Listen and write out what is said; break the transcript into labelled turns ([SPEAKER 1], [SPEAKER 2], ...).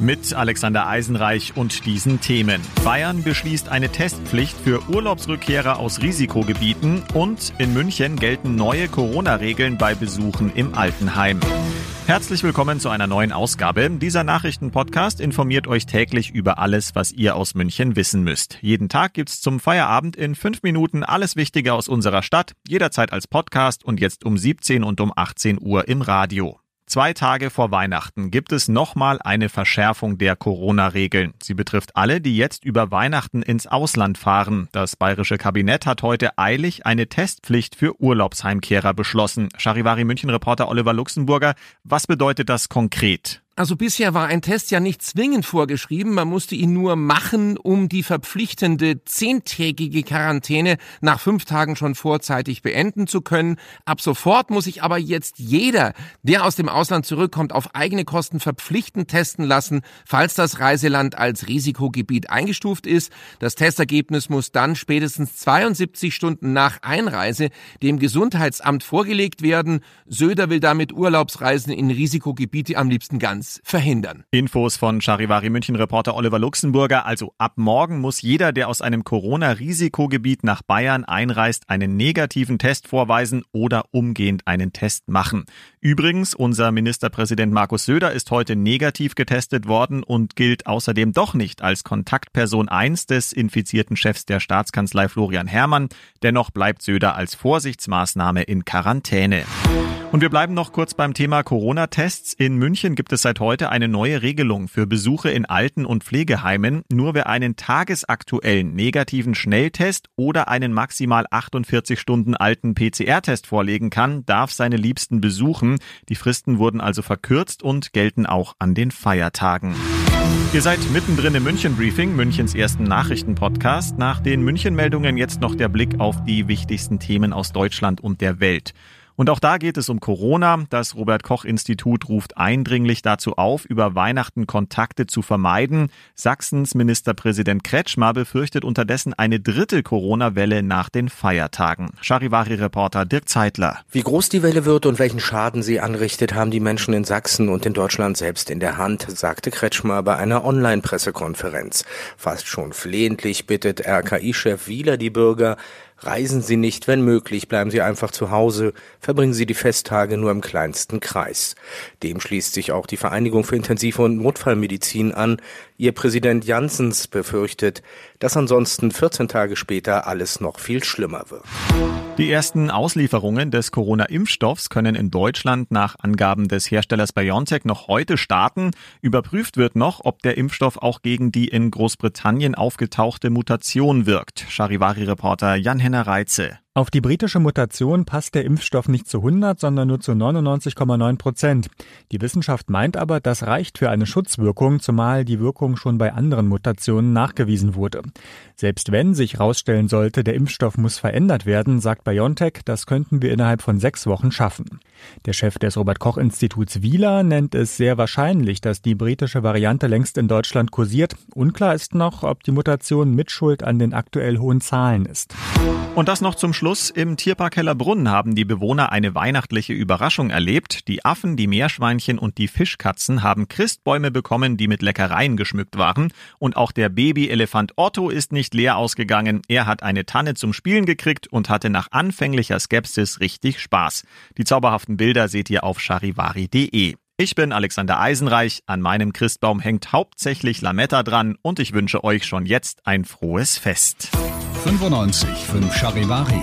[SPEAKER 1] Mit Alexander Eisenreich und diesen Themen. Bayern beschließt eine Testpflicht für Urlaubsrückkehrer aus Risikogebieten und in München gelten neue Corona-Regeln bei Besuchen im Altenheim. Herzlich willkommen zu einer neuen Ausgabe. Dieser Nachrichtenpodcast informiert euch täglich über alles, was ihr aus München wissen müsst. Jeden Tag gibt's zum Feierabend in fünf Minuten alles Wichtige aus unserer Stadt, jederzeit als Podcast und jetzt um 17 und um 18 Uhr im Radio. Zwei Tage vor Weihnachten gibt es nochmal eine Verschärfung der Corona-Regeln. Sie betrifft alle, die jetzt über Weihnachten ins Ausland fahren. Das bayerische Kabinett hat heute eilig eine Testpflicht für Urlaubsheimkehrer beschlossen. Charivari München-Reporter Oliver Luxemburger, was bedeutet das konkret?
[SPEAKER 2] Also bisher war ein Test ja nicht zwingend vorgeschrieben, man musste ihn nur machen, um die verpflichtende zehntägige Quarantäne nach fünf Tagen schon vorzeitig beenden zu können. Ab sofort muss sich aber jetzt jeder, der aus dem Ausland zurückkommt, auf eigene Kosten verpflichtend testen lassen, falls das Reiseland als Risikogebiet eingestuft ist. Das Testergebnis muss dann spätestens 72 Stunden nach Einreise dem Gesundheitsamt vorgelegt werden. Söder will damit Urlaubsreisen in Risikogebiete am liebsten ganz verhindern.
[SPEAKER 1] Infos von Charivari München Reporter Oliver Luxemburger. Also ab morgen muss jeder, der aus einem Corona-Risikogebiet nach Bayern einreist, einen negativen Test vorweisen oder umgehend einen Test machen. Übrigens, unser Ministerpräsident Markus Söder ist heute negativ getestet worden und gilt außerdem doch nicht als Kontaktperson 1 des infizierten Chefs der Staatskanzlei Florian Herrmann. Dennoch bleibt Söder als Vorsichtsmaßnahme in Quarantäne. Und wir bleiben noch kurz beim Thema Corona-Tests. In München gibt es seit heute eine neue Regelung für Besuche in Alten- und Pflegeheimen. Nur wer einen tagesaktuellen negativen Schnelltest oder einen maximal 48 Stunden alten PCR-Test vorlegen kann, darf seine Liebsten besuchen. Die Fristen wurden also verkürzt und gelten auch an den Feiertagen. Ihr seid mittendrin im München Briefing, Münchens ersten Nachrichtenpodcast. Nach den München Meldungen jetzt noch der Blick auf die wichtigsten Themen aus Deutschland und der Welt. Und auch da geht es um Corona. Das Robert Koch Institut ruft eindringlich dazu auf, über Weihnachten Kontakte zu vermeiden. Sachsens Ministerpräsident Kretschmer befürchtet unterdessen eine dritte Corona-Welle nach den Feiertagen. Charivari-Reporter Dirk Zeitler.
[SPEAKER 3] Wie groß die Welle wird und welchen Schaden sie anrichtet, haben die Menschen in Sachsen und in Deutschland selbst in der Hand, sagte Kretschmer bei einer Online-Pressekonferenz. Fast schon flehentlich bittet RKI-Chef Wieler die Bürger, Reisen Sie nicht, wenn möglich, bleiben Sie einfach zu Hause, verbringen Sie die Festtage nur im kleinsten Kreis. Dem schließt sich auch die Vereinigung für Intensiv- und Notfallmedizin an. Ihr Präsident Janssens befürchtet, dass ansonsten 14 Tage später alles noch viel schlimmer wird.
[SPEAKER 1] Die ersten Auslieferungen des Corona-Impfstoffs können in Deutschland nach Angaben des Herstellers BioNTech noch heute starten. Überprüft wird noch, ob der Impfstoff auch gegen die in Großbritannien aufgetauchte Mutation wirkt. Charivari-Reporter Jan-Henner Reitze.
[SPEAKER 4] Auf die britische Mutation passt der Impfstoff nicht zu 100, sondern nur zu 99,9 Prozent. Die Wissenschaft meint aber, das reicht für eine Schutzwirkung, zumal die Wirkung schon bei anderen Mutationen nachgewiesen wurde. Selbst wenn sich herausstellen sollte, der Impfstoff muss verändert werden, sagt BioNTech, das könnten wir innerhalb von sechs Wochen schaffen. Der Chef des Robert-Koch-Instituts Wieler nennt es sehr wahrscheinlich, dass die britische Variante längst in Deutschland kursiert. Unklar ist noch, ob die Mutation Mitschuld an den aktuell hohen Zahlen ist.
[SPEAKER 1] Und das noch zum Schluss. Im Tierpark Hellerbrunn haben die Bewohner eine weihnachtliche Überraschung erlebt. Die Affen, die Meerschweinchen und die Fischkatzen haben Christbäume bekommen, die mit Leckereien geschmückt waren. Und auch der Babyelefant Otto ist nicht leer ausgegangen. Er hat eine Tanne zum Spielen gekriegt und hatte nach anfänglicher Skepsis richtig Spaß. Die zauberhaften Bilder seht ihr auf charivari.de. Ich bin Alexander Eisenreich. An meinem Christbaum hängt hauptsächlich Lametta dran und ich wünsche euch schon jetzt ein frohes Fest.
[SPEAKER 5] 95 5 Charivari,